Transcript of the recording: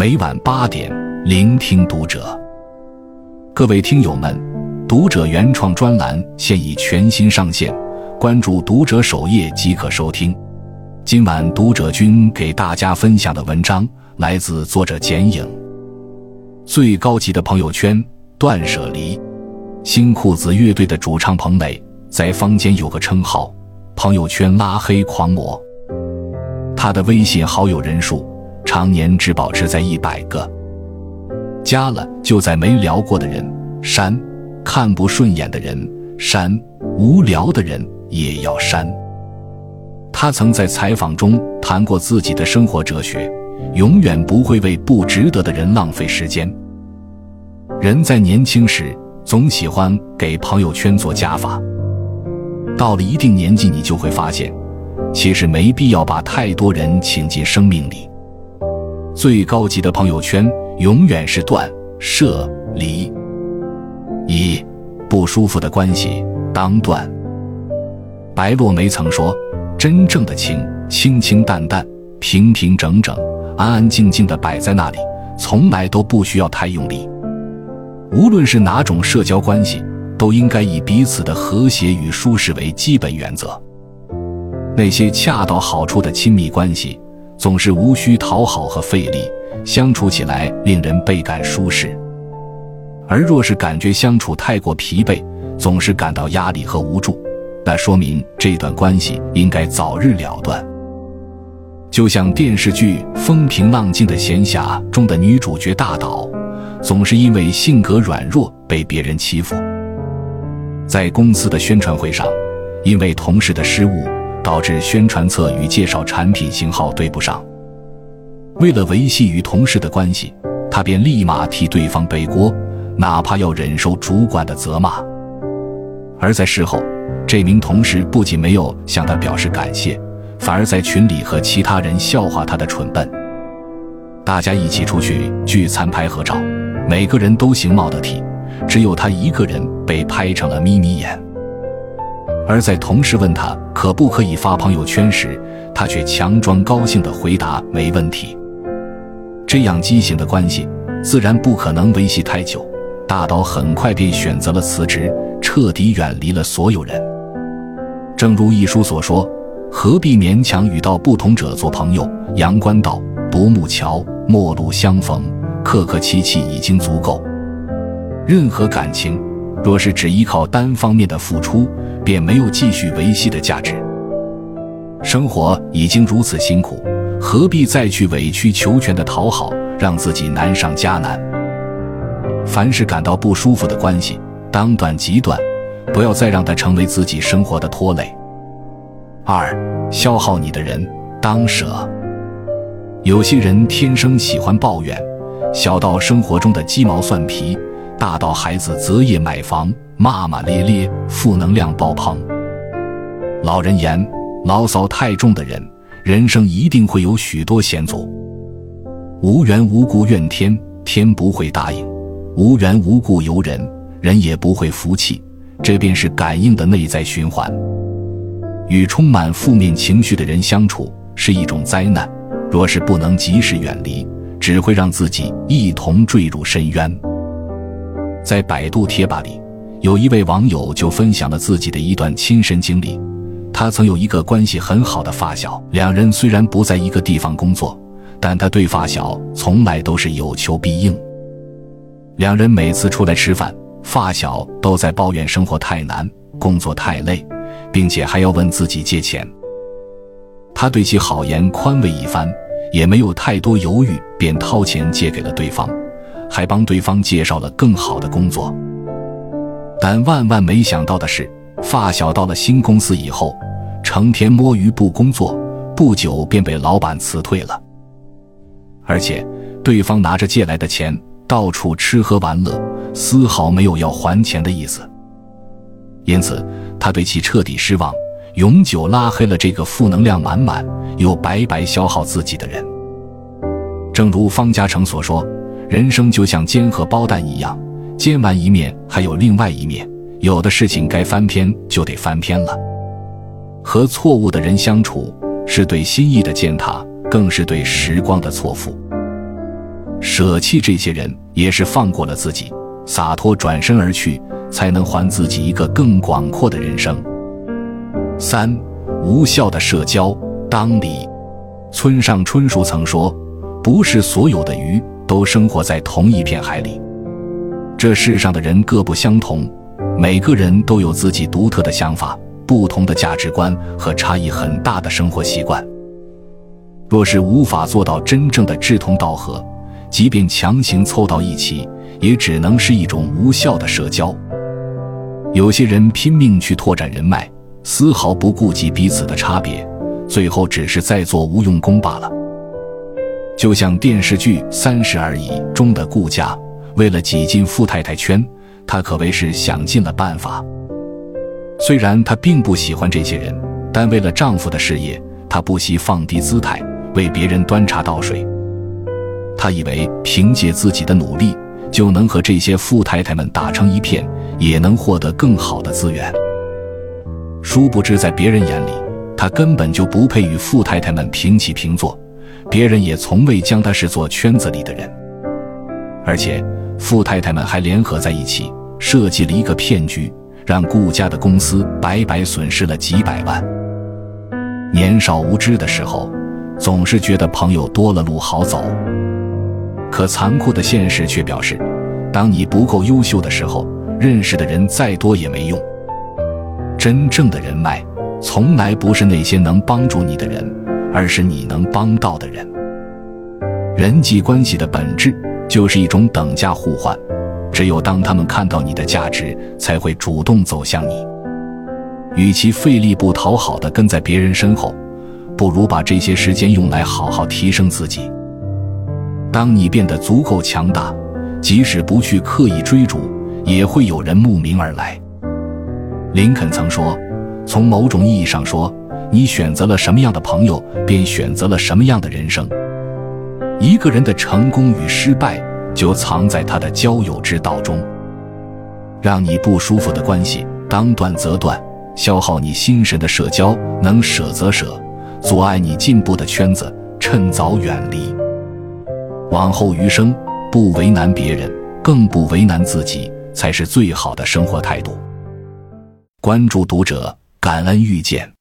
每晚八点，聆听读者。各位听友们，读者原创专栏现已全新上线，关注读者首页即可收听。今晚读者君给大家分享的文章来自作者剪影。最高级的朋友圈，断舍离。新裤子乐队的主唱彭磊在坊间有个称号“朋友圈拉黑狂魔”，他的微信好友人数常年只保持在一百个，加了就在没聊过的人删，看不顺眼的人删，无聊的人也要删。他曾在采访中谈过自己的生活哲学：永远不会为不值得的人浪费时间。人在年轻时。总喜欢给朋友圈做加法，到了一定年纪，你就会发现，其实没必要把太多人请进生命里。最高级的朋友圈永远是断舍离。一不舒服的关系当断。白落梅曾说：“真正的清，清清淡淡，平平整整，安安静静的摆在那里，从来都不需要太用力。”无论是哪种社交关系，都应该以彼此的和谐与舒适为基本原则。那些恰到好处的亲密关系，总是无需讨好和费力，相处起来令人倍感舒适。而若是感觉相处太过疲惫，总是感到压力和无助，那说明这段关系应该早日了断。就像电视剧《风平浪静的闲暇》中的女主角大岛。总是因为性格软弱被别人欺负，在公司的宣传会上，因为同事的失误导致宣传册与介绍产品型号对不上。为了维系与同事的关系，他便立马替对方背锅，哪怕要忍受主管的责骂。而在事后，这名同事不仅没有向他表示感谢，反而在群里和其他人笑话他的蠢笨。大家一起出去聚餐拍合照。每个人都形貌得体，只有他一个人被拍成了眯眯眼。而在同事问他可不可以发朋友圈时，他却强装高兴地回答：“没问题。”这样畸形的关系自然不可能维系太久。大岛很快便选择了辞职，彻底远离了所有人。正如一书所说：“何必勉强与道不同者做朋友？阳关道，独木桥，陌路相逢。”客客气气已经足够。任何感情，若是只依靠单方面的付出，便没有继续维系的价值。生活已经如此辛苦，何必再去委曲求全的讨好，让自己难上加难？凡是感到不舒服的关系，当断即断，不要再让它成为自己生活的拖累。二，消耗你的人当舍。有些人天生喜欢抱怨。小到生活中的鸡毛蒜皮，大到孩子择业买房骂骂咧咧、负能量爆棚。老人言：牢骚太重的人，人生一定会有许多险阻。无缘无故怨天，天不会答应；无缘无故尤人，人也不会服气。这便是感应的内在循环。与充满负面情绪的人相处是一种灾难，若是不能及时远离。只会让自己一同坠入深渊。在百度贴吧里，有一位网友就分享了自己的一段亲身经历。他曾有一个关系很好的发小，两人虽然不在一个地方工作，但他对发小从来都是有求必应。两人每次出来吃饭，发小都在抱怨生活太难，工作太累，并且还要问自己借钱。他对其好言宽慰一番。也没有太多犹豫，便掏钱借给了对方，还帮对方介绍了更好的工作。但万万没想到的是，发小到了新公司以后，成天摸鱼不工作，不久便被老板辞退了。而且，对方拿着借来的钱到处吃喝玩乐，丝毫没有要还钱的意思。因此，他对其彻底失望。永久拉黑了这个负能量满满又白白消耗自己的人。正如方嘉诚所说：“人生就像煎荷包蛋一样，煎完一面还有另外一面，有的事情该翻篇就得翻篇了。”和错误的人相处，是对心意的践踏，更是对时光的错付。舍弃这些人，也是放过了自己，洒脱转身而去，才能还自己一个更广阔的人生。三，无效的社交，当理。村上春树曾说：“不是所有的鱼都生活在同一片海里。”这世上的人各不相同，每个人都有自己独特的想法、不同的价值观和差异很大的生活习惯。若是无法做到真正的志同道合，即便强行凑到一起，也只能是一种无效的社交。有些人拼命去拓展人脉，丝毫不顾及彼此的差别，最后只是在做无用功罢了。就像电视剧《三十而已》中的顾家，为了挤进富太太圈，她可谓是想尽了办法。虽然她并不喜欢这些人，但为了丈夫的事业，她不惜放低姿态。为别人端茶倒水，她以为凭借自己的努力就能和这些富太太们打成一片，也能获得更好的资源。殊不知，在别人眼里，她根本就不配与富太太们平起平坐，别人也从未将他视作圈子里的人。而且，富太太们还联合在一起，设计了一个骗局，让顾家的公司白白损失了几百万。年少无知的时候。总是觉得朋友多了路好走，可残酷的现实却表示，当你不够优秀的时候，认识的人再多也没用。真正的人脉，从来不是那些能帮助你的人，而是你能帮到的人。人际关系的本质就是一种等价互换，只有当他们看到你的价值，才会主动走向你。与其费力不讨好的跟在别人身后。不如把这些时间用来好好提升自己。当你变得足够强大，即使不去刻意追逐，也会有人慕名而来。林肯曾说：“从某种意义上说，你选择了什么样的朋友，便选择了什么样的人生。一个人的成功与失败，就藏在他的交友之道中。让你不舒服的关系，当断则断；消耗你心神的社交，能舍则舍。”阻碍你进步的圈子，趁早远离。往后余生，不为难别人，更不为难自己，才是最好的生活态度。关注读者，感恩遇见。